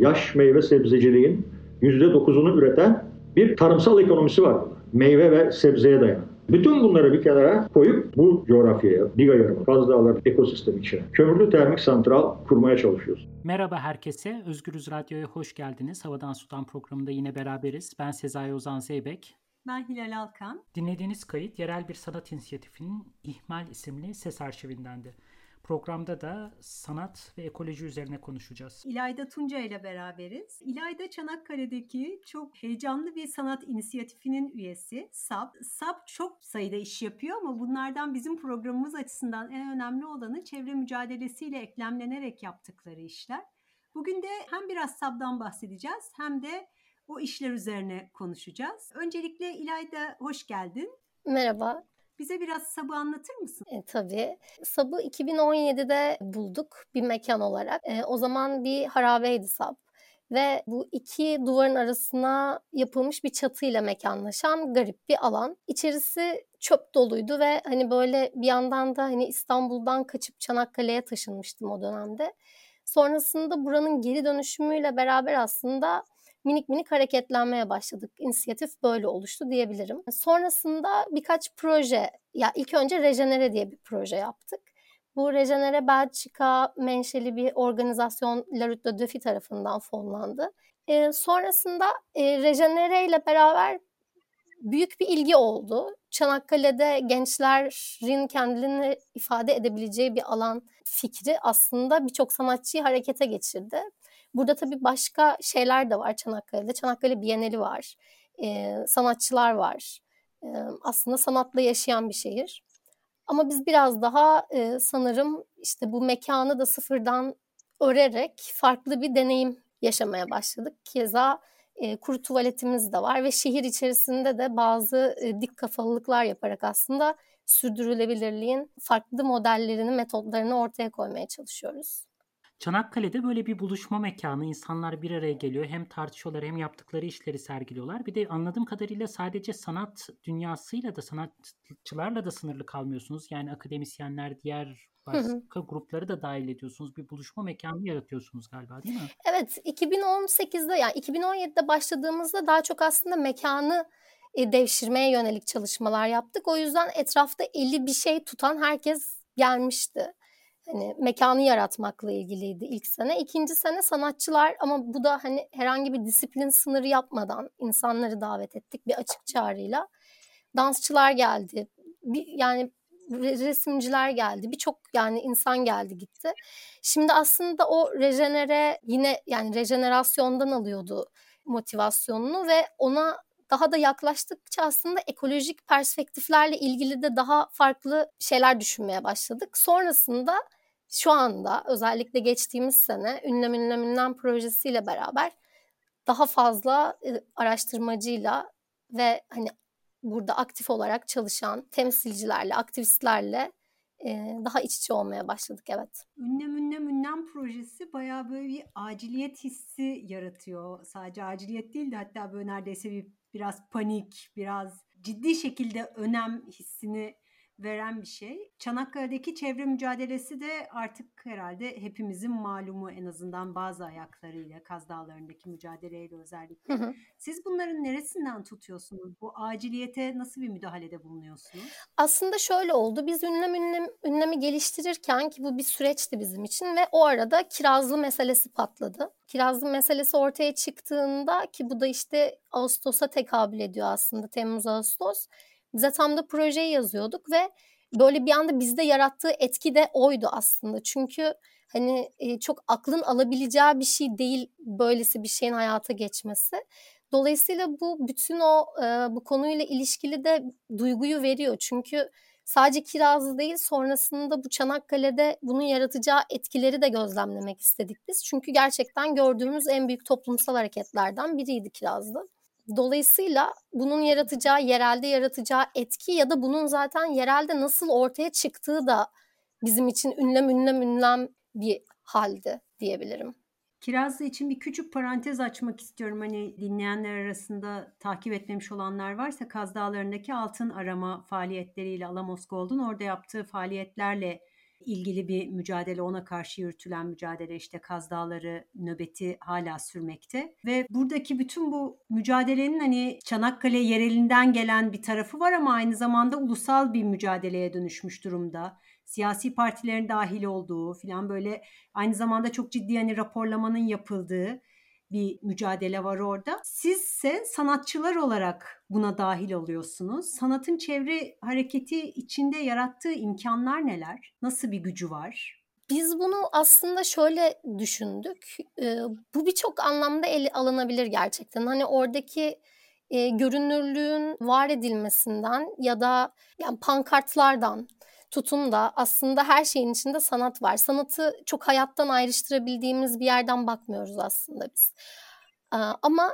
yaş meyve sebzeciliğin %9'unu üreten bir tarımsal ekonomisi var. Meyve ve sebzeye dayanan. Bütün bunları bir kenara koyup bu coğrafyaya, Diga Yarımı, Kaz Dağları ekosistemi içine kömürlü termik santral kurmaya çalışıyoruz. Merhaba herkese. Özgürüz Radyo'ya hoş geldiniz. Havadan Sudan programında yine beraberiz. Ben Sezai Ozan Zeybek. Ben Hilal Alkan. Dinlediğiniz kayıt yerel bir sanat inisiyatifinin İhmal isimli ses arşivindendi. Programda da sanat ve ekoloji üzerine konuşacağız. İlayda Tunca ile beraberiz. İlayda Çanakkale'deki çok heyecanlı bir sanat inisiyatifinin üyesi. SAP. SAP çok sayıda iş yapıyor ama bunlardan bizim programımız açısından en önemli olanı çevre mücadelesiyle eklemlenerek yaptıkları işler. Bugün de hem biraz SAP'dan bahsedeceğiz hem de o işler üzerine konuşacağız. Öncelikle İlayda hoş geldin. Merhaba. Bize biraz Sab'ı anlatır mısın? E, tabii. Sab'ı 2017'de bulduk bir mekan olarak. E, o zaman bir harabeydi Sab. Ve bu iki duvarın arasına yapılmış bir çatıyla mekanlaşan garip bir alan. İçerisi çöp doluydu ve hani böyle bir yandan da hani İstanbul'dan kaçıp Çanakkale'ye taşınmıştım o dönemde. Sonrasında buranın geri dönüşümüyle beraber aslında minik minik hareketlenmeye başladık. İnisiyatif böyle oluştu diyebilirim. Sonrasında birkaç proje, ya ilk önce Rejenere diye bir proje yaptık. Bu Rejenere Belçika menşeli bir organizasyon La Rue de tarafından fonlandı. E, sonrasında e, Rejenere ile beraber büyük bir ilgi oldu. Çanakkale'de gençlerin kendilerini ifade edebileceği bir alan fikri aslında birçok sanatçıyı harekete geçirdi. Burada tabii başka şeyler de var Çanakkale'de. Çanakkale Bienali var. E, sanatçılar var. E, aslında sanatla yaşayan bir şehir. Ama biz biraz daha e, sanırım işte bu mekanı da sıfırdan örerek farklı bir deneyim yaşamaya başladık. Keza e, kuru tuvaletimiz de var ve şehir içerisinde de bazı e, dik kafalılıklar yaparak aslında sürdürülebilirliğin farklı modellerini, metotlarını ortaya koymaya çalışıyoruz. Çanakkale'de böyle bir buluşma mekanı. insanlar bir araya geliyor. Hem tartışıyorlar hem yaptıkları işleri sergiliyorlar. Bir de anladığım kadarıyla sadece sanat dünyasıyla da sanatçılarla da sınırlı kalmıyorsunuz. Yani akademisyenler, diğer başka grupları da dahil ediyorsunuz. Bir buluşma mekanı yaratıyorsunuz galiba değil mi? Evet 2018'de yani 2017'de başladığımızda daha çok aslında mekanı e, devşirmeye yönelik çalışmalar yaptık. O yüzden etrafta eli bir şey tutan herkes gelmişti hani mekanı yaratmakla ilgiliydi ilk sene. İkinci sene sanatçılar ama bu da hani herhangi bir disiplin sınırı yapmadan insanları davet ettik bir açık çağrıyla. Dansçılar geldi. Bir, yani resimciler geldi. Birçok yani insan geldi gitti. Şimdi aslında o rejenere yine yani rejenerasyondan alıyordu motivasyonunu ve ona daha da yaklaştıkça aslında ekolojik perspektiflerle ilgili de daha farklı şeyler düşünmeye başladık. Sonrasında şu anda özellikle geçtiğimiz sene Ünlem Ünlem Ünlem projesiyle beraber daha fazla araştırmacıyla ve hani burada aktif olarak çalışan temsilcilerle, aktivistlerle daha iç içe olmaya başladık evet. Ünlem Ünlem Ünlem projesi bayağı böyle bir aciliyet hissi yaratıyor. Sadece aciliyet değil de hatta böyle neredeyse bir biraz panik, biraz ciddi şekilde önem hissini veren bir şey. Çanakkale'deki çevre mücadelesi de artık herhalde hepimizin malumu en azından bazı ayaklarıyla Kaz Dağları'ndaki mücadeleyle özellikle. Hı hı. Siz bunların neresinden tutuyorsunuz? Bu aciliyete nasıl bir müdahalede bulunuyorsunuz? Aslında şöyle oldu. Biz ünlem, ünlem ünlemi geliştirirken ki bu bir süreçti bizim için ve o arada kirazlı meselesi patladı. Kirazlı meselesi ortaya çıktığında ki bu da işte Ağustos'a tekabül ediyor aslında Temmuz-Ağustos bize tam da projeyi yazıyorduk ve böyle bir anda bizde yarattığı etki de oydu aslında. Çünkü hani çok aklın alabileceği bir şey değil böylesi bir şeyin hayata geçmesi. Dolayısıyla bu bütün o bu konuyla ilişkili de duyguyu veriyor. Çünkü sadece kirazlı değil sonrasında bu Çanakkale'de bunun yaratacağı etkileri de gözlemlemek istedik biz. Çünkü gerçekten gördüğümüz en büyük toplumsal hareketlerden biriydi kirazlı. Dolayısıyla bunun yaratacağı, yerelde yaratacağı etki ya da bunun zaten yerelde nasıl ortaya çıktığı da bizim için ünlem ünlem ünlem bir haldi diyebilirim. Kirazlı için bir küçük parantez açmak istiyorum. Hani dinleyenler arasında takip etmemiş olanlar varsa Kaz Dağları'ndaki altın arama faaliyetleriyle Alamos Gold'un orada yaptığı faaliyetlerle ilgili bir mücadele, ona karşı yürütülen mücadele işte Kaz Dağları nöbeti hala sürmekte ve buradaki bütün bu mücadelenin hani Çanakkale yerelinden gelen bir tarafı var ama aynı zamanda ulusal bir mücadeleye dönüşmüş durumda. Siyasi partilerin dahil olduğu filan böyle aynı zamanda çok ciddi hani raporlamanın yapıldığı bir mücadele var orada. Sizse sanatçılar olarak buna dahil oluyorsunuz. Sanatın çevre hareketi içinde yarattığı imkanlar neler? Nasıl bir gücü var? Biz bunu aslında şöyle düşündük. Ee, bu birçok anlamda ele alınabilir gerçekten. Hani oradaki e, görünürlüğün var edilmesinden ya da yani pankartlardan tutun da aslında her şeyin içinde sanat var. Sanatı çok hayattan ayrıştırabildiğimiz bir yerden bakmıyoruz aslında biz. Ama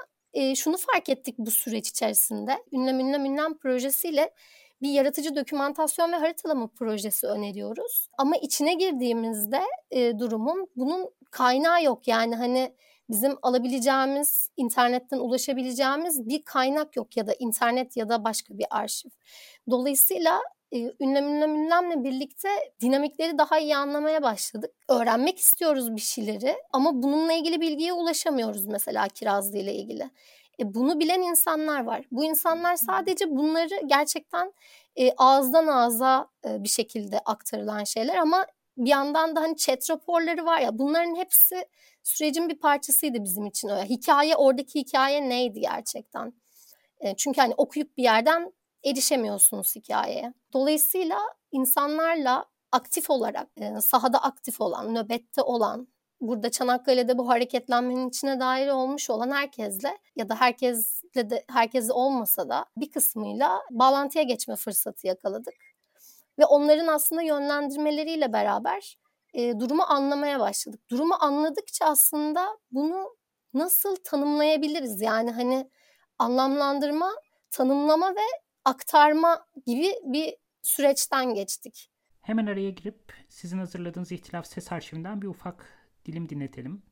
şunu fark ettik bu süreç içerisinde. Ünlem Ünlem Ünlem projesiyle bir yaratıcı dokümantasyon ve haritalama projesi öneriyoruz. Ama içine girdiğimizde durumun bunun kaynağı yok. Yani hani bizim alabileceğimiz, internetten ulaşabileceğimiz bir kaynak yok ya da internet ya da başka bir arşiv. Dolayısıyla ünlem ünlem ünlemle birlikte dinamikleri daha iyi anlamaya başladık. Öğrenmek istiyoruz bir şeyleri ama bununla ilgili bilgiye ulaşamıyoruz mesela Kirazlı ile ilgili. E, bunu bilen insanlar var. Bu insanlar sadece bunları gerçekten e, ağızdan ağza e, bir şekilde aktarılan şeyler ama bir yandan da hani chat raporları var ya bunların hepsi sürecin bir parçasıydı bizim için. Öyle. Hikaye oradaki hikaye neydi gerçekten? E, çünkü hani okuyup bir yerden erişemiyorsunuz hikayeye. Dolayısıyla insanlarla aktif olarak, e, sahada aktif olan, nöbette olan, burada Çanakkale'de bu hareketlenmenin içine dair olmuş olan herkesle ya da herkesle de herkesle olmasa da bir kısmıyla bağlantıya geçme fırsatı yakaladık. Ve onların aslında yönlendirmeleriyle beraber e, durumu anlamaya başladık. Durumu anladıkça aslında bunu nasıl tanımlayabiliriz? Yani hani anlamlandırma, tanımlama ve aktarma gibi bir süreçten geçtik. Hemen araya girip sizin hazırladığınız ihtilaf ses arşivinden bir ufak dilim dinletelim.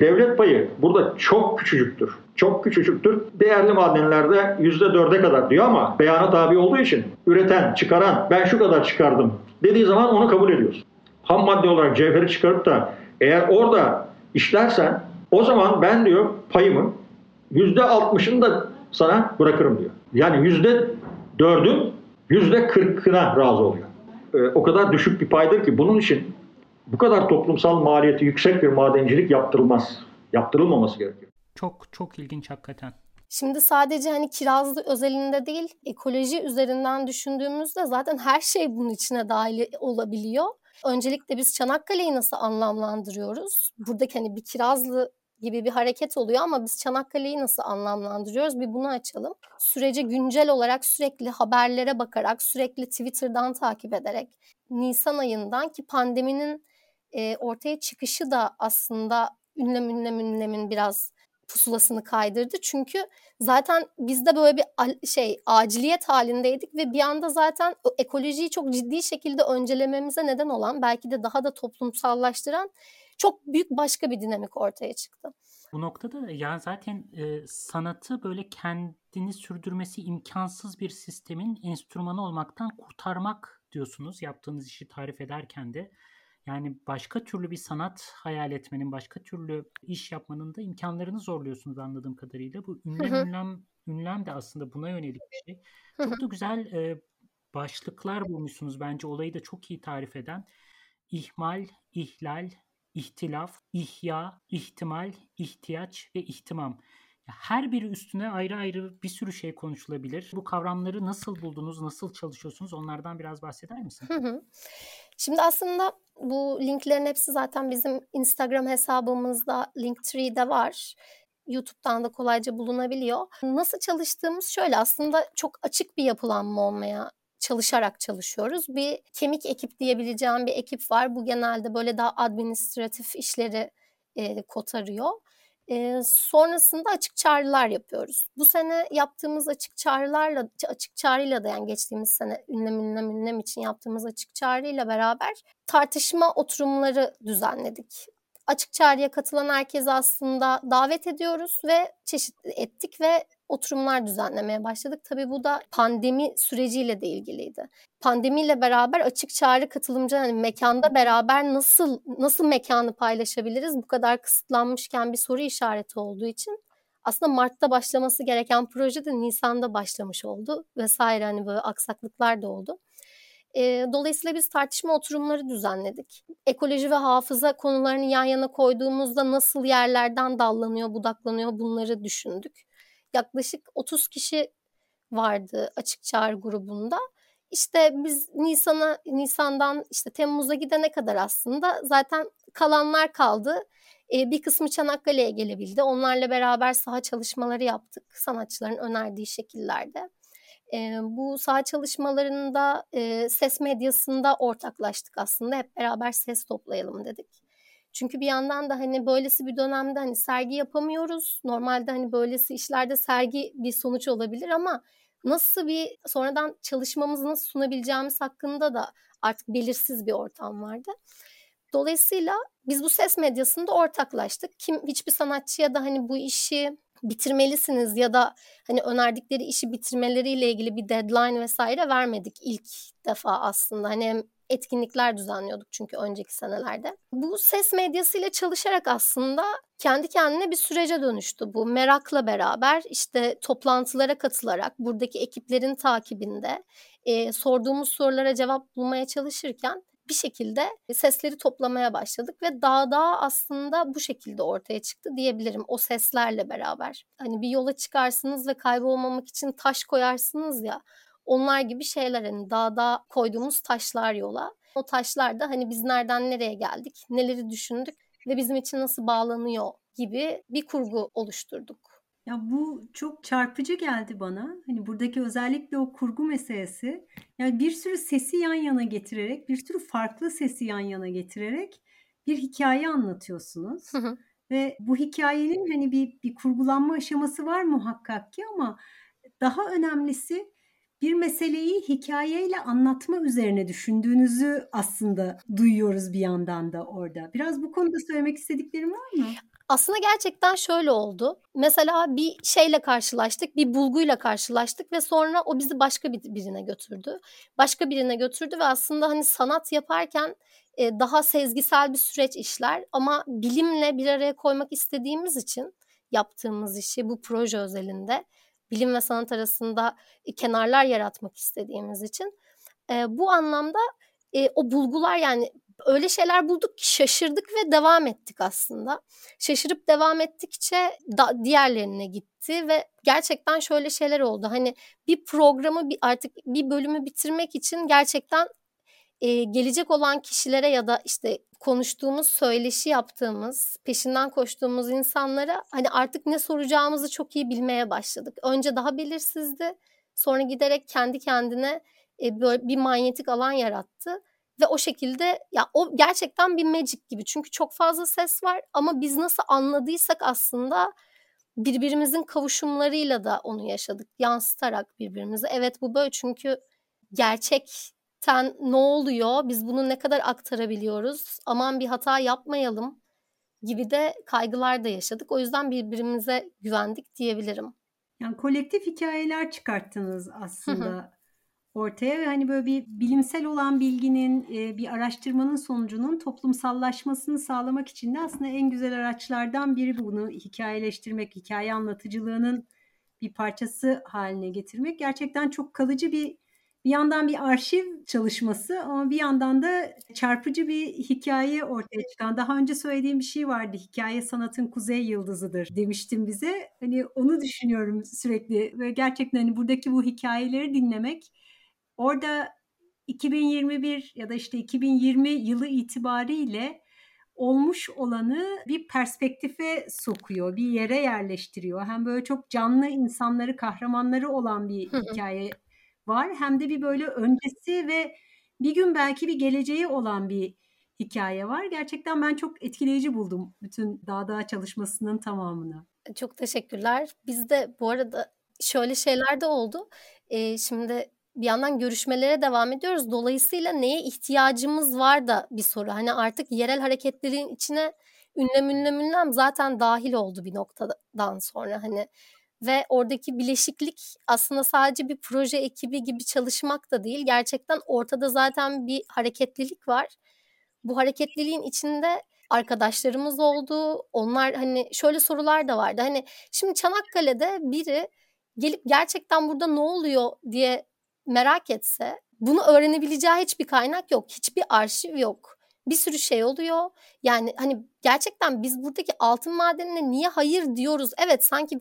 Devlet payı burada çok küçücüktür. Çok küçücüktür. Değerli madenlerde yüzde dörde kadar diyor ama beyana tabi olduğu için üreten, çıkaran ben şu kadar çıkardım dediği zaman onu kabul ediyorsun. Ham madde olarak cevheri çıkarıp da eğer orada işlersen o zaman ben diyor payımı yüzde altmışını da sana bırakırım diyor. Yani yüzde dördün yüzde kırkına razı oluyor. Ee, o kadar düşük bir paydır ki bunun için bu kadar toplumsal maliyeti yüksek bir madencilik yaptırılmaz. Yaptırılmaması gerekiyor. Çok çok ilginç hakikaten. Şimdi sadece hani kirazlı özelinde değil, ekoloji üzerinden düşündüğümüzde zaten her şey bunun içine dahil olabiliyor. Öncelikle biz Çanakkale'yi nasıl anlamlandırıyoruz? Buradaki hani bir kirazlı gibi bir hareket oluyor ama biz Çanakkale'yi nasıl anlamlandırıyoruz? Bir bunu açalım. Sürece güncel olarak sürekli haberlere bakarak, sürekli Twitter'dan takip ederek Nisan ayından ki pandeminin e, ortaya çıkışı da aslında ünlem ünlem ünlemin biraz pusulasını kaydırdı. Çünkü zaten biz de böyle bir şey aciliyet halindeydik ve bir anda zaten ekolojiyi çok ciddi şekilde öncelememize neden olan belki de daha da toplumsallaştıran çok büyük başka bir dinamik ortaya çıktı. Bu noktada yani zaten e, sanatı böyle kendini sürdürmesi imkansız bir sistemin enstrümanı olmaktan kurtarmak diyorsunuz yaptığınız işi tarif ederken de. Yani başka türlü bir sanat hayal etmenin, başka türlü iş yapmanın da imkanlarını zorluyorsunuz anladığım kadarıyla. Bu ünlem ünlem ünlem de aslında buna yönelik bir şey. Çok da güzel e, başlıklar bulmuşsunuz bence olayı da çok iyi tarif eden. İhmal, ihlal, ihtilaf, ihya, ihtimal, ihtiyaç ve ihtimam. Her biri üstüne ayrı ayrı bir sürü şey konuşulabilir. Bu kavramları nasıl buldunuz, nasıl çalışıyorsunuz onlardan biraz bahseder misin? Şimdi aslında bu linklerin hepsi zaten bizim Instagram hesabımızda Linktree'de var. YouTube'dan da kolayca bulunabiliyor. Nasıl çalıştığımız şöyle aslında çok açık bir yapılanma olmaya çalışarak çalışıyoruz. Bir kemik ekip diyebileceğim bir ekip var. Bu genelde böyle daha administratif işleri e, kotarıyor. E, sonrasında açık çağrılar yapıyoruz. Bu sene yaptığımız açık çağrılarla, açık çağrıyla da yani geçtiğimiz sene ünlem ünlem ünlem için yaptığımız açık çağrıyla beraber tartışma oturumları düzenledik. açık çağrıya katılan herkesi aslında davet ediyoruz ve çeşitli ettik ve oturumlar düzenlemeye başladık. Tabii bu da pandemi süreciyle de ilgiliydi. Pandemiyle beraber açık çağrı katılımcı hani mekanda beraber nasıl nasıl mekanı paylaşabiliriz? Bu kadar kısıtlanmışken bir soru işareti olduğu için aslında Mart'ta başlaması gereken proje de Nisan'da başlamış oldu vesaire hani böyle aksaklıklar da oldu. E, dolayısıyla biz tartışma oturumları düzenledik. Ekoloji ve hafıza konularını yan yana koyduğumuzda nasıl yerlerden dallanıyor, budaklanıyor bunları düşündük. Yaklaşık 30 kişi vardı açık çağrı grubunda. İşte biz Nisan'a Nisan'dan işte Temmuz'a gidene kadar aslında zaten kalanlar kaldı. Ee, bir kısmı Çanakkale'ye gelebildi. Onlarla beraber saha çalışmaları yaptık sanatçıların önerdiği şekillerde. E, bu saha çalışmalarında e, ses medyasında ortaklaştık aslında. Hep beraber ses toplayalım dedik. Çünkü bir yandan da hani böylesi bir dönemde hani sergi yapamıyoruz. Normalde hani böylesi işlerde sergi bir sonuç olabilir ama nasıl bir sonradan çalışmamızı nasıl sunabileceğimiz hakkında da artık belirsiz bir ortam vardı. Dolayısıyla biz bu ses medyasında ortaklaştık. Kim hiçbir sanatçıya da hani bu işi bitirmelisiniz ya da hani önerdikleri işi bitirmeleriyle ilgili bir deadline vesaire vermedik ilk defa aslında. Hani hem etkinlikler düzenliyorduk çünkü önceki senelerde. Bu ses medyasıyla çalışarak aslında kendi kendine bir sürece dönüştü bu. Merakla beraber işte toplantılara katılarak buradaki ekiplerin takibinde e, sorduğumuz sorulara cevap bulmaya çalışırken bir şekilde sesleri toplamaya başladık ve dağda aslında bu şekilde ortaya çıktı diyebilirim o seslerle beraber. Hani bir yola çıkarsınız ve kaybolmamak için taş koyarsınız ya onlar gibi şeyler hani dağda koyduğumuz taşlar yola. O taşlar da hani biz nereden nereye geldik, neleri düşündük ve bizim için nasıl bağlanıyor gibi bir kurgu oluşturduk. Ya bu çok çarpıcı geldi bana. Hani buradaki özellikle o kurgu meselesi. Yani bir sürü sesi yan yana getirerek, bir sürü farklı sesi yan yana getirerek bir hikaye anlatıyorsunuz. Hı hı. Ve bu hikayenin hani bir bir kurgulanma aşaması var muhakkak ki ama daha önemlisi bir meseleyi hikayeyle anlatma üzerine düşündüğünüzü aslında duyuyoruz bir yandan da orada. Biraz bu konuda söylemek istediklerim var mı? Aslında gerçekten şöyle oldu. Mesela bir şeyle karşılaştık, bir bulguyla karşılaştık ve sonra o bizi başka bir birine götürdü. Başka birine götürdü ve aslında hani sanat yaparken e, daha sezgisel bir süreç işler ama bilimle bir araya koymak istediğimiz için yaptığımız işi bu proje özelinde bilim ve sanat arasında e, kenarlar yaratmak istediğimiz için e, bu anlamda e, o bulgular yani öyle şeyler bulduk ki şaşırdık ve devam ettik aslında. Şaşırıp devam ettikçe da, diğerlerine gitti ve gerçekten şöyle şeyler oldu. Hani bir programı bir artık bir bölümü bitirmek için gerçekten e, gelecek olan kişilere ya da işte konuştuğumuz, söyleşi yaptığımız, peşinden koştuğumuz insanlara hani artık ne soracağımızı çok iyi bilmeye başladık. Önce daha belirsizdi. Sonra giderek kendi kendine e, böyle bir manyetik alan yarattı ve o şekilde ya o gerçekten bir magic gibi. Çünkü çok fazla ses var ama biz nasıl anladıysak aslında birbirimizin kavuşumlarıyla da onu yaşadık. Yansıtarak birbirimize. Evet bu böyle çünkü gerçekten ne oluyor? Biz bunu ne kadar aktarabiliyoruz? Aman bir hata yapmayalım gibi de kaygılar da yaşadık. O yüzden birbirimize güvendik diyebilirim. Yani kolektif hikayeler çıkarttınız aslında ortaya ve hani böyle bir bilimsel olan bilginin e, bir araştırmanın sonucunun toplumsallaşmasını sağlamak için de aslında en güzel araçlardan biri bunu hikayeleştirmek, hikaye anlatıcılığının bir parçası haline getirmek. Gerçekten çok kalıcı bir bir yandan bir arşiv çalışması ama bir yandan da çarpıcı bir hikaye ortaya çıkan. Daha önce söylediğim bir şey vardı. Hikaye sanatın kuzey yıldızıdır demiştim bize. Hani onu düşünüyorum sürekli ve gerçekten hani buradaki bu hikayeleri dinlemek Orada 2021 ya da işte 2020 yılı itibariyle olmuş olanı bir perspektife sokuyor, bir yere yerleştiriyor. Hem böyle çok canlı insanları, kahramanları olan bir hikaye var. Hem de bir böyle öncesi ve bir gün belki bir geleceği olan bir hikaye var. Gerçekten ben çok etkileyici buldum bütün Dağ çalışmasının tamamını. Çok teşekkürler. Biz de bu arada şöyle şeyler de oldu. Ee, şimdi bir yandan görüşmelere devam ediyoruz. Dolayısıyla neye ihtiyacımız var da bir soru. Hani artık yerel hareketlerin içine ünlem ünlem ünlem zaten dahil oldu bir noktadan sonra hani ve oradaki bileşiklik aslında sadece bir proje ekibi gibi çalışmak da değil. Gerçekten ortada zaten bir hareketlilik var. Bu hareketliliğin içinde arkadaşlarımız oldu. Onlar hani şöyle sorular da vardı. Hani şimdi Çanakkale'de biri gelip gerçekten burada ne oluyor diye merak etse bunu öğrenebileceği hiçbir kaynak yok. Hiçbir arşiv yok. Bir sürü şey oluyor. Yani hani gerçekten biz buradaki altın madenine niye hayır diyoruz? Evet sanki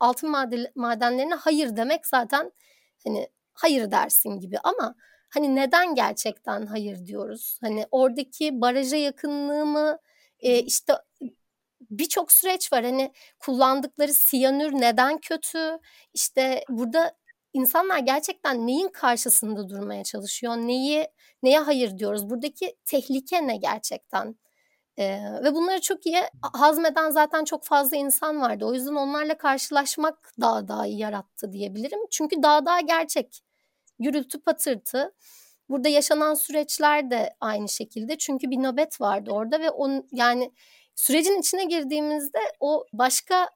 altın madenlerine hayır demek zaten hani hayır dersin gibi ama hani neden gerçekten hayır diyoruz? Hani oradaki baraja yakınlığı mı e, işte birçok süreç var. Hani kullandıkları siyanür neden kötü? İşte burada insanlar gerçekten neyin karşısında durmaya çalışıyor? Neyi neye hayır diyoruz? Buradaki tehlike ne gerçekten? Ee, ve bunları çok iyi hazmeden zaten çok fazla insan vardı. O yüzden onlarla karşılaşmak daha daha iyi yarattı diyebilirim. Çünkü daha daha gerçek. Gürültü patırtı. Burada yaşanan süreçler de aynı şekilde. Çünkü bir nöbet vardı orada ve on yani sürecin içine girdiğimizde o başka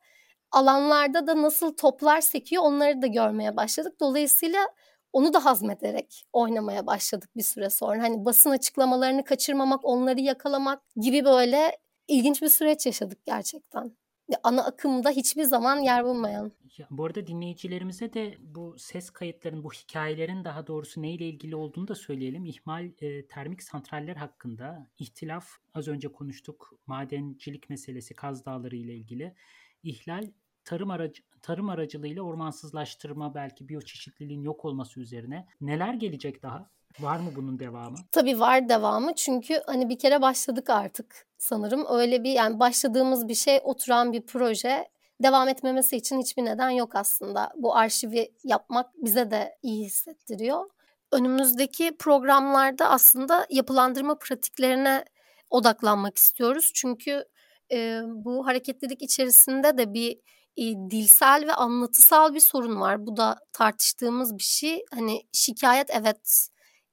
alanlarda da nasıl toplar sekiyor onları da görmeye başladık. Dolayısıyla onu da hazmederek oynamaya başladık bir süre sonra. Hani basın açıklamalarını kaçırmamak, onları yakalamak gibi böyle ilginç bir süreç yaşadık gerçekten. Ana akımda hiçbir zaman yer bulmayan. Ya, bu arada dinleyicilerimize de bu ses kayıtların, bu hikayelerin daha doğrusu neyle ilgili olduğunu da söyleyelim. İhmal e, termik santraller hakkında ihtilaf az önce konuştuk. Madencilik meselesi Kaz Dağları ile ilgili. İhlal tarım aracı tarım aracılığıyla ormansızlaştırma belki biyoçeşitliliğin yok olması üzerine neler gelecek daha? Var mı bunun devamı? Tabii var devamı çünkü hani bir kere başladık artık sanırım. Öyle bir yani başladığımız bir şey oturan bir proje devam etmemesi için hiçbir neden yok aslında. Bu arşivi yapmak bize de iyi hissettiriyor. Önümüzdeki programlarda aslında yapılandırma pratiklerine odaklanmak istiyoruz. Çünkü e, bu hareketlilik içerisinde de bir e, dilsel ve anlatısal bir sorun var. Bu da tartıştığımız bir şey. Hani şikayet evet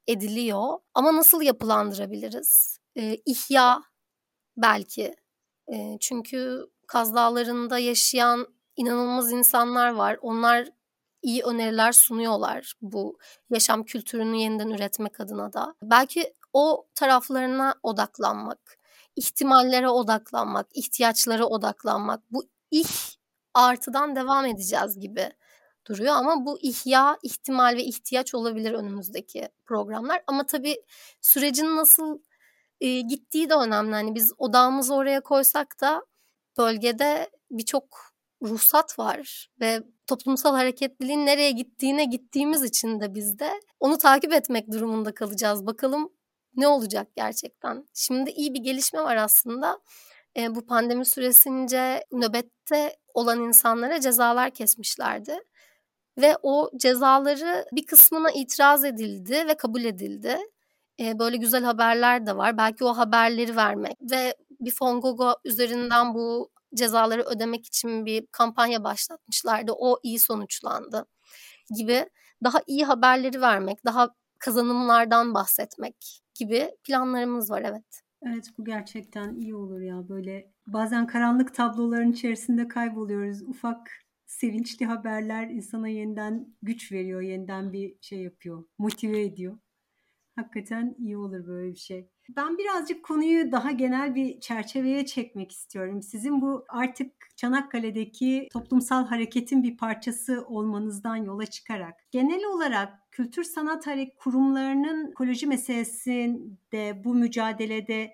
ediliyor ama nasıl yapılandırabiliriz? E, ihya belki. E, çünkü Kaz Dağları'nda yaşayan inanılmaz insanlar var. Onlar iyi öneriler sunuyorlar bu yaşam kültürünü yeniden üretmek adına da. Belki o taraflarına odaklanmak, ihtimallere odaklanmak, ihtiyaçlara odaklanmak. Bu ih artıdan devam edeceğiz gibi duruyor ama bu ihya, ihtimal ve ihtiyaç olabilir önümüzdeki programlar. Ama tabii sürecin nasıl e, gittiği de önemli. Hani biz odağımızı oraya koysak da bölgede birçok ruhsat var ve toplumsal hareketliliğin nereye gittiğine gittiğimiz için de biz de onu takip etmek durumunda kalacağız. Bakalım ne olacak gerçekten. Şimdi iyi bir gelişme var aslında. E, bu pandemi süresince nöbette olan insanlara cezalar kesmişlerdi. Ve o cezaları bir kısmına itiraz edildi ve kabul edildi. E, böyle güzel haberler de var. Belki o haberleri vermek ve bir Fongogo üzerinden bu cezaları ödemek için bir kampanya başlatmışlardı. O iyi sonuçlandı gibi daha iyi haberleri vermek, daha kazanımlardan bahsetmek gibi planlarımız var evet. Evet bu gerçekten iyi olur ya böyle bazen karanlık tabloların içerisinde kayboluyoruz. Ufak sevinçli haberler insana yeniden güç veriyor, yeniden bir şey yapıyor, motive ediyor. Hakikaten iyi olur böyle bir şey. Ben birazcık konuyu daha genel bir çerçeveye çekmek istiyorum. Sizin bu artık Çanakkale'deki toplumsal hareketin bir parçası olmanızdan yola çıkarak genel olarak kültür sanat kurumlarının ekoloji meselesinde bu mücadelede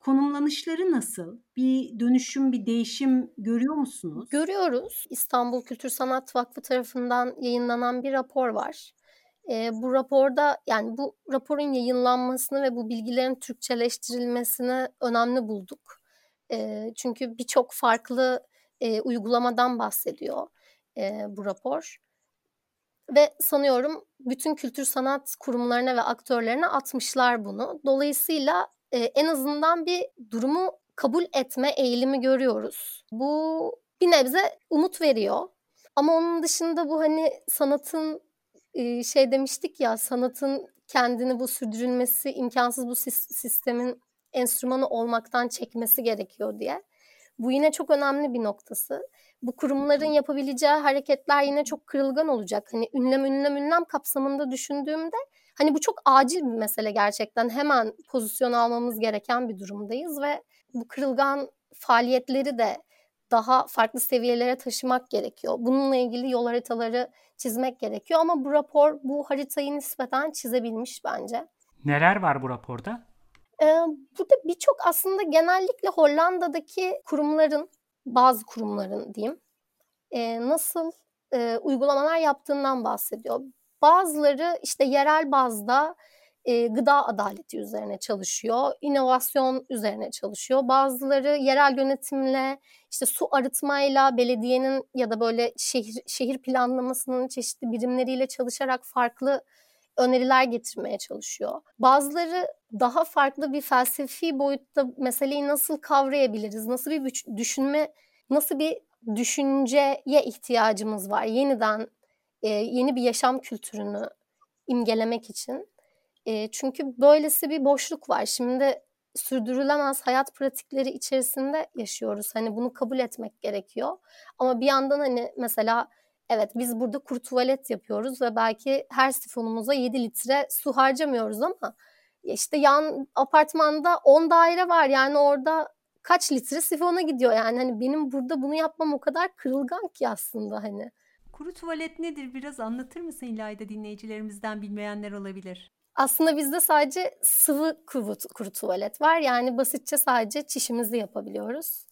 konumlanışları nasıl? Bir dönüşüm, bir değişim görüyor musunuz? Görüyoruz. İstanbul Kültür Sanat Vakfı tarafından yayınlanan bir rapor var. E, bu raporda yani bu raporun yayınlanmasını ve bu bilgilerin Türkçeleştirilmesini önemli bulduk. E, çünkü birçok farklı e, uygulamadan bahsediyor e, bu rapor. Ve sanıyorum bütün kültür sanat kurumlarına ve aktörlerine atmışlar bunu. Dolayısıyla e, en azından bir durumu kabul etme eğilimi görüyoruz. Bu bir nebze umut veriyor. Ama onun dışında bu hani sanatın şey demiştik ya sanatın kendini bu sürdürülmesi imkansız bu sistemin enstrümanı olmaktan çekmesi gerekiyor diye. Bu yine çok önemli bir noktası. Bu kurumların yapabileceği hareketler yine çok kırılgan olacak. Hani ünlem ünlem ünlem kapsamında düşündüğümde hani bu çok acil bir mesele gerçekten. Hemen pozisyon almamız gereken bir durumdayız ve bu kırılgan faaliyetleri de daha farklı seviyelere taşımak gerekiyor. Bununla ilgili yol haritaları çizmek gerekiyor ama bu rapor bu haritayı nispeten çizebilmiş bence. Neler var bu raporda? Ee, burada birçok aslında genellikle Hollanda'daki kurumların, bazı kurumların diyeyim, e, nasıl e, uygulamalar yaptığından bahsediyor. Bazıları işte yerel bazda e, gıda adaleti üzerine çalışıyor, inovasyon üzerine çalışıyor. Bazıları yerel yönetimle, işte su arıtmayla, belediyenin ya da böyle şehir, şehir planlamasının çeşitli birimleriyle çalışarak farklı öneriler getirmeye çalışıyor. Bazıları daha farklı bir felsefi boyutta meseleyi nasıl kavrayabiliriz, nasıl bir düşünme, nasıl bir düşünceye ihtiyacımız var yeniden e, yeni bir yaşam kültürünü imgelemek için. E, çünkü böylesi bir boşluk var. Şimdi sürdürülemez hayat pratikleri içerisinde yaşıyoruz. Hani bunu kabul etmek gerekiyor. Ama bir yandan hani mesela evet biz burada kuru tuvalet yapıyoruz ve belki her sifonumuza 7 litre su harcamıyoruz ama işte yan apartmanda 10 daire var. Yani orada kaç litre sifona gidiyor yani hani benim burada bunu yapmam o kadar kırılgan ki aslında hani. Kuru tuvalet nedir biraz anlatır mısın İlayda dinleyicilerimizden bilmeyenler olabilir. Aslında bizde sadece sıvı kuru, kuru tuvalet var. Yani basitçe sadece çişimizi yapabiliyoruz.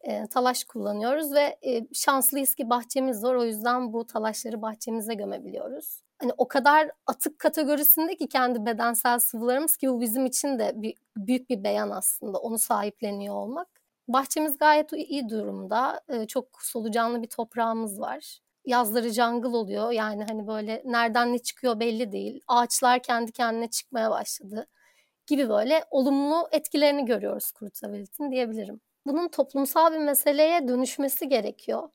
E, talaş kullanıyoruz ve e, şanslıyız ki bahçemiz var. O yüzden bu talaşları bahçemize gömebiliyoruz. Hani o kadar atık kategorisinde ki kendi bedensel sıvılarımız ki bu bizim için de bir, büyük bir beyan aslında. Onu sahipleniyor olmak. Bahçemiz gayet iyi durumda. E, çok solucanlı bir toprağımız var yazları jungle oluyor. Yani hani böyle nereden ne çıkıyor belli değil. Ağaçlar kendi kendine çıkmaya başladı gibi böyle olumlu etkilerini görüyoruz kuru tuvaletin diyebilirim. Bunun toplumsal bir meseleye dönüşmesi gerekiyor.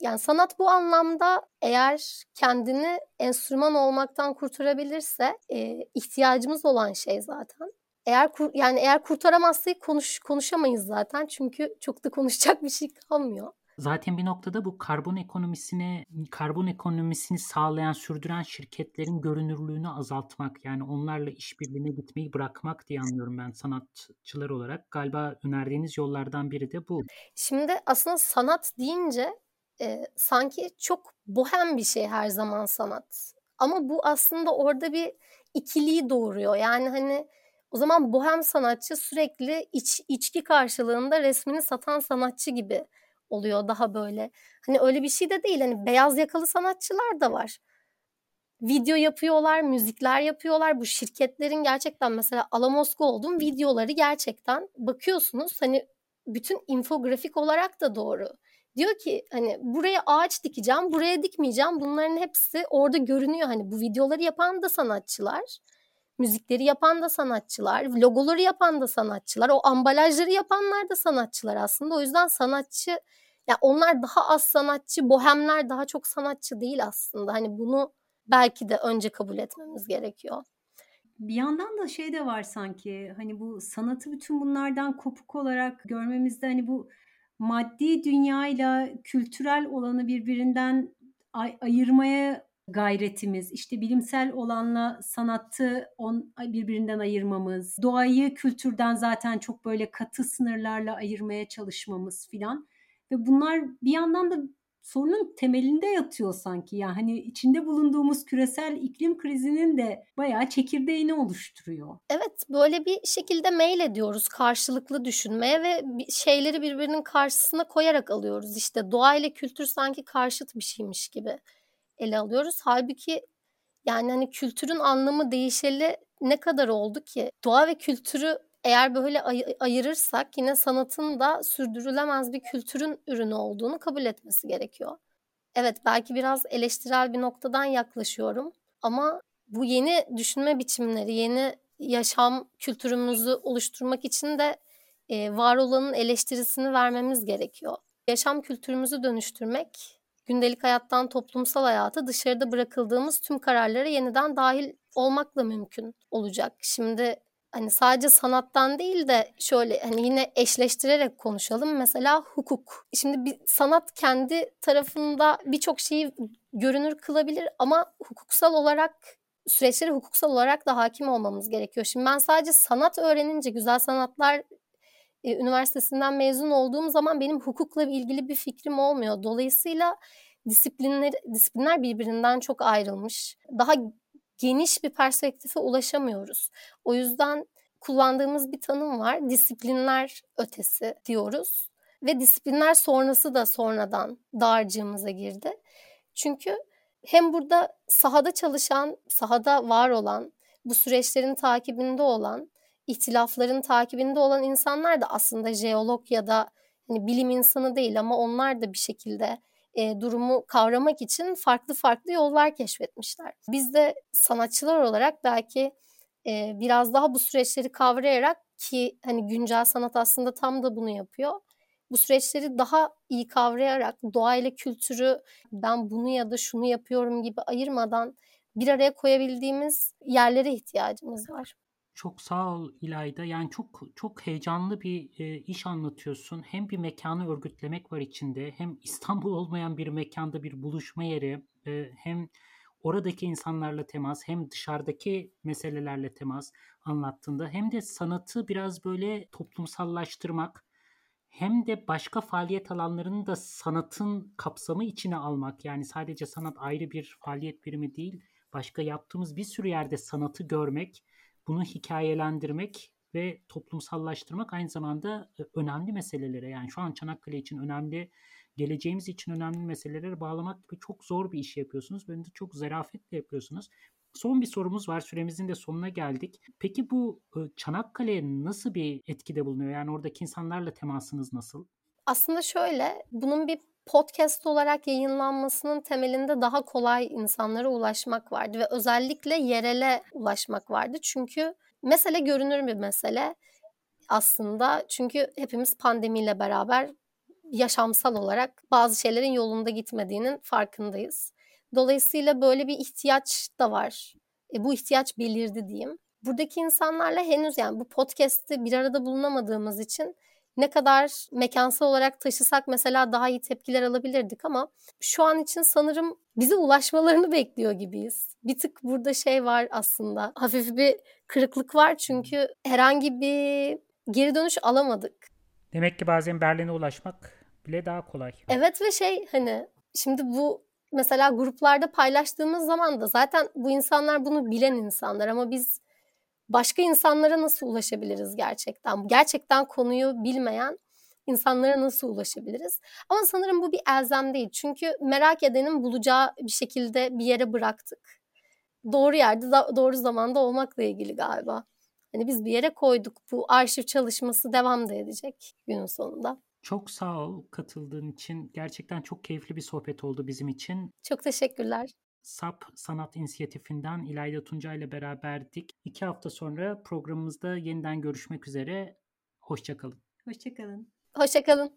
Yani sanat bu anlamda eğer kendini enstrüman olmaktan kurtarabilirse e, ihtiyacımız olan şey zaten. Eğer yani eğer kurtaramazsak konuş konuşamayız zaten çünkü çok da konuşacak bir şey kalmıyor. Zaten bir noktada bu karbon ekonomisine karbon ekonomisini sağlayan, sürdüren şirketlerin görünürlüğünü azaltmak yani onlarla işbirliğine gitmeyi bırakmak diye anlıyorum ben sanatçılar olarak. Galiba önerdiğiniz yollardan biri de bu. Şimdi aslında sanat deyince e, sanki çok bohem bir şey her zaman sanat. Ama bu aslında orada bir ikiliği doğuruyor. Yani hani o zaman bohem sanatçı sürekli iç, içki karşılığında resmini satan sanatçı gibi oluyor daha böyle. Hani öyle bir şey de değil. Hani beyaz yakalı sanatçılar da var. Video yapıyorlar, müzikler yapıyorlar. Bu şirketlerin gerçekten mesela Alamos Gold'un videoları gerçekten bakıyorsunuz hani bütün infografik olarak da doğru. Diyor ki hani buraya ağaç dikeceğim, buraya dikmeyeceğim. Bunların hepsi orada görünüyor. Hani bu videoları yapan da sanatçılar. Müzikleri yapan da sanatçılar, logoları yapan da sanatçılar, o ambalajları yapanlar da sanatçılar aslında. O yüzden sanatçı, yani onlar daha az sanatçı, bohemler daha çok sanatçı değil aslında. Hani bunu belki de önce kabul etmemiz gerekiyor. Bir yandan da şey de var sanki hani bu sanatı bütün bunlardan kopuk olarak görmemizde hani bu maddi dünyayla kültürel olanı birbirinden ay- ayırmaya gayretimiz, işte bilimsel olanla sanatı on, birbirinden ayırmamız, doğayı kültürden zaten çok böyle katı sınırlarla ayırmaya çalışmamız filan. Ve bunlar bir yandan da sorunun temelinde yatıyor sanki. Yani hani içinde bulunduğumuz küresel iklim krizinin de bayağı çekirdeğini oluşturuyor. Evet böyle bir şekilde mail ediyoruz karşılıklı düşünmeye ve şeyleri birbirinin karşısına koyarak alıyoruz. İşte doğa ile kültür sanki karşıt bir şeymiş gibi ele alıyoruz. Halbuki yani hani kültürün anlamı değişeli ne kadar oldu ki? Doğa ve kültürü eğer böyle ay- ayırırsak yine sanatın da sürdürülemez bir kültürün ürünü olduğunu kabul etmesi gerekiyor. Evet belki biraz eleştirel bir noktadan yaklaşıyorum ama bu yeni düşünme biçimleri, yeni yaşam kültürümüzü oluşturmak için de e, var olanın eleştirisini vermemiz gerekiyor. Yaşam kültürümüzü dönüştürmek gündelik hayattan toplumsal hayata dışarıda bırakıldığımız tüm kararlara yeniden dahil olmakla mümkün olacak. Şimdi hani sadece sanattan değil de şöyle hani yine eşleştirerek konuşalım. Mesela hukuk. Şimdi bir sanat kendi tarafında birçok şeyi görünür kılabilir ama hukuksal olarak süreçlere hukuksal olarak da hakim olmamız gerekiyor. Şimdi ben sadece sanat öğrenince Güzel Sanatlar e, Üniversitesi'nden mezun olduğum zaman benim hukukla ilgili bir fikrim olmuyor. Dolayısıyla disiplinler disiplinler birbirinden çok ayrılmış. Daha geniş bir perspektife ulaşamıyoruz. O yüzden kullandığımız bir tanım var. Disiplinler ötesi diyoruz. Ve disiplinler sonrası da sonradan dağarcığımıza girdi. Çünkü hem burada sahada çalışan, sahada var olan, bu süreçlerin takibinde olan, ihtilafların takibinde olan insanlar da aslında jeolog ya da hani bilim insanı değil ama onlar da bir şekilde e, durumu kavramak için farklı farklı yollar keşfetmişler. Biz de sanatçılar olarak belki e, biraz daha bu süreçleri kavrayarak ki hani güncel sanat aslında tam da bunu yapıyor. Bu süreçleri daha iyi kavrayarak doğayla kültürü ben bunu ya da şunu yapıyorum gibi ayırmadan bir araya koyabildiğimiz yerlere ihtiyacımız var. Çok sağ ol İlayda. Yani çok çok heyecanlı bir e, iş anlatıyorsun. Hem bir mekanı örgütlemek var içinde, hem İstanbul olmayan bir mekanda bir buluşma yeri, e, hem oradaki insanlarla temas, hem dışarıdaki meselelerle temas anlattığında, hem de sanatı biraz böyle toplumsallaştırmak, hem de başka faaliyet alanlarını da sanatın kapsamı içine almak. Yani sadece sanat ayrı bir faaliyet birimi değil, başka yaptığımız bir sürü yerde sanatı görmek bunu hikayelendirmek ve toplumsallaştırmak aynı zamanda e, önemli meselelere yani şu an Çanakkale için önemli, geleceğimiz için önemli meselelere bağlamak gibi çok zor bir iş yapıyorsunuz. Böyle de çok zarafetle yapıyorsunuz. Son bir sorumuz var. Süremizin de sonuna geldik. Peki bu e, Çanakkale'ye nasıl bir etkide bulunuyor? Yani oradaki insanlarla temasınız nasıl? Aslında şöyle, bunun bir podcast olarak yayınlanmasının temelinde daha kolay insanlara ulaşmak vardı ve özellikle yerele ulaşmak vardı. Çünkü mesele görünür bir mesele aslında. Çünkü hepimiz pandemiyle beraber yaşamsal olarak bazı şeylerin yolunda gitmediğinin farkındayız. Dolayısıyla böyle bir ihtiyaç da var. E, bu ihtiyaç belirdi diyeyim. Buradaki insanlarla henüz yani bu podcast'te bir arada bulunamadığımız için ne kadar mekansal olarak taşısak mesela daha iyi tepkiler alabilirdik ama şu an için sanırım bize ulaşmalarını bekliyor gibiyiz. Bir tık burada şey var aslında. Hafif bir kırıklık var çünkü herhangi bir geri dönüş alamadık. Demek ki bazen Berlin'e ulaşmak bile daha kolay. Evet ve şey hani şimdi bu mesela gruplarda paylaştığımız zaman da zaten bu insanlar bunu bilen insanlar ama biz başka insanlara nasıl ulaşabiliriz gerçekten? Gerçekten konuyu bilmeyen insanlara nasıl ulaşabiliriz? Ama sanırım bu bir elzem değil. Çünkü merak edenin bulacağı bir şekilde bir yere bıraktık. Doğru yerde, doğru zamanda olmakla ilgili galiba. Hani biz bir yere koyduk. Bu arşiv çalışması devam da edecek günün sonunda. Çok sağ ol katıldığın için. Gerçekten çok keyifli bir sohbet oldu bizim için. Çok teşekkürler. SAP Sanat İnisiyatifinden İlayda Tunca ile beraberdik. İki hafta sonra programımızda yeniden görüşmek üzere. Hoşçakalın. Hoşçakalın. Hoşçakalın.